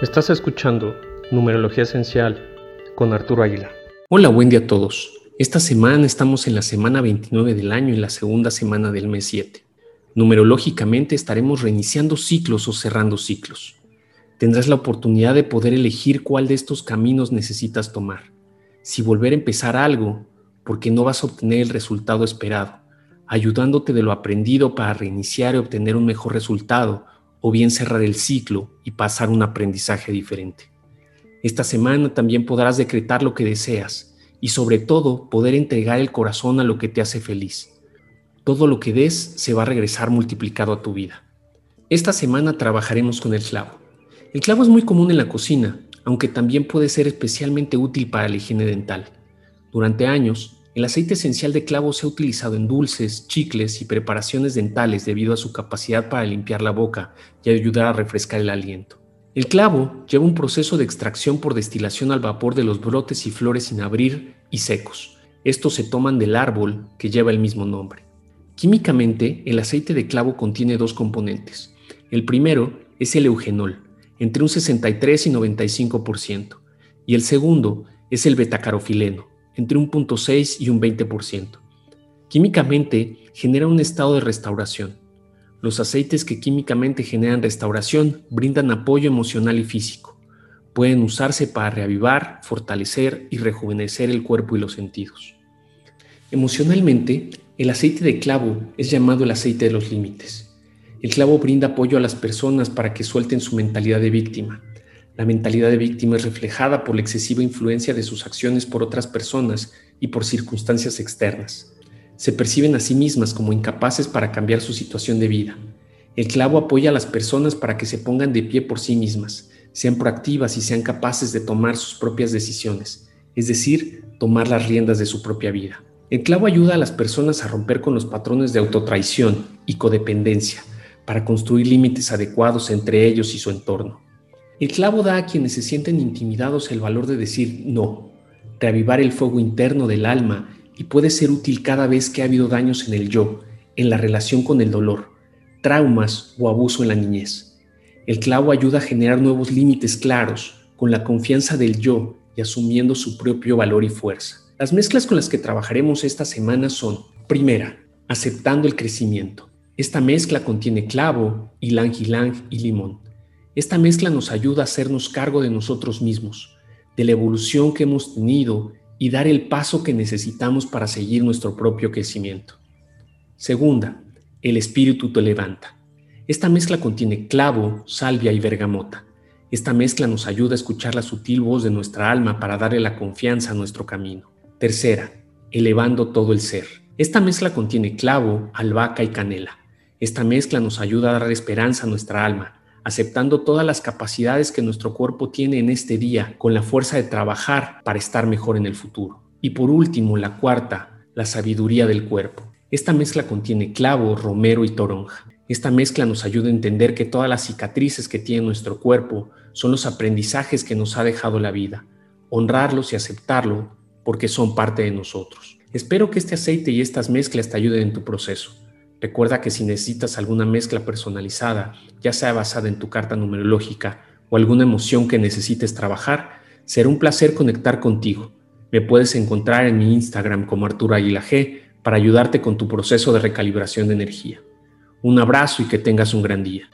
Estás escuchando Numerología Esencial con Arturo Aguilar. Hola, buen día a todos. Esta semana estamos en la semana 29 del año y la segunda semana del mes 7. Numerológicamente estaremos reiniciando ciclos o cerrando ciclos. Tendrás la oportunidad de poder elegir cuál de estos caminos necesitas tomar. Si volver a empezar algo, porque no vas a obtener el resultado esperado, ayudándote de lo aprendido para reiniciar y obtener un mejor resultado, o bien cerrar el ciclo y pasar un aprendizaje diferente. Esta semana también podrás decretar lo que deseas y sobre todo poder entregar el corazón a lo que te hace feliz. Todo lo que des se va a regresar multiplicado a tu vida. Esta semana trabajaremos con el clavo. El clavo es muy común en la cocina, aunque también puede ser especialmente útil para la higiene dental. Durante años, el aceite esencial de clavo se ha utilizado en dulces, chicles y preparaciones dentales debido a su capacidad para limpiar la boca y ayudar a refrescar el aliento. El clavo lleva un proceso de extracción por destilación al vapor de los brotes y flores sin abrir y secos. Estos se toman del árbol que lleva el mismo nombre. Químicamente, el aceite de clavo contiene dos componentes. El primero es el eugenol, entre un 63 y 95%, y el segundo es el betacarofileno, entre un 0.6 y un 20%. Químicamente genera un estado de restauración. Los aceites que químicamente generan restauración brindan apoyo emocional y físico. Pueden usarse para reavivar, fortalecer y rejuvenecer el cuerpo y los sentidos. Emocionalmente, el aceite de clavo es llamado el aceite de los límites. El clavo brinda apoyo a las personas para que suelten su mentalidad de víctima, la mentalidad de víctima es reflejada por la excesiva influencia de sus acciones por otras personas y por circunstancias externas. Se perciben a sí mismas como incapaces para cambiar su situación de vida. El clavo apoya a las personas para que se pongan de pie por sí mismas, sean proactivas y sean capaces de tomar sus propias decisiones, es decir, tomar las riendas de su propia vida. El clavo ayuda a las personas a romper con los patrones de autotraición y codependencia para construir límites adecuados entre ellos y su entorno. El clavo da a quienes se sienten intimidados el valor de decir no, reavivar el fuego interno del alma y puede ser útil cada vez que ha habido daños en el yo, en la relación con el dolor, traumas o abuso en la niñez. El clavo ayuda a generar nuevos límites claros, con la confianza del yo y asumiendo su propio valor y fuerza. Las mezclas con las que trabajaremos esta semana son, primera, aceptando el crecimiento. Esta mezcla contiene clavo, ylang ylang y limón. Esta mezcla nos ayuda a hacernos cargo de nosotros mismos, de la evolución que hemos tenido y dar el paso que necesitamos para seguir nuestro propio crecimiento. Segunda, el espíritu te levanta. Esta mezcla contiene clavo, salvia y bergamota. Esta mezcla nos ayuda a escuchar la sutil voz de nuestra alma para darle la confianza a nuestro camino. Tercera, elevando todo el ser. Esta mezcla contiene clavo, albahaca y canela. Esta mezcla nos ayuda a dar esperanza a nuestra alma, aceptando todas las capacidades que nuestro cuerpo tiene en este día, con la fuerza de trabajar para estar mejor en el futuro. Y por último, la cuarta, la sabiduría del cuerpo. Esta mezcla contiene clavo, romero y toronja. Esta mezcla nos ayuda a entender que todas las cicatrices que tiene nuestro cuerpo son los aprendizajes que nos ha dejado la vida. Honrarlos y aceptarlo porque son parte de nosotros. Espero que este aceite y estas mezclas te ayuden en tu proceso. Recuerda que si necesitas alguna mezcla personalizada, ya sea basada en tu carta numerológica o alguna emoción que necesites trabajar, será un placer conectar contigo. Me puedes encontrar en mi Instagram como Arturo Aguila G para ayudarte con tu proceso de recalibración de energía. Un abrazo y que tengas un gran día.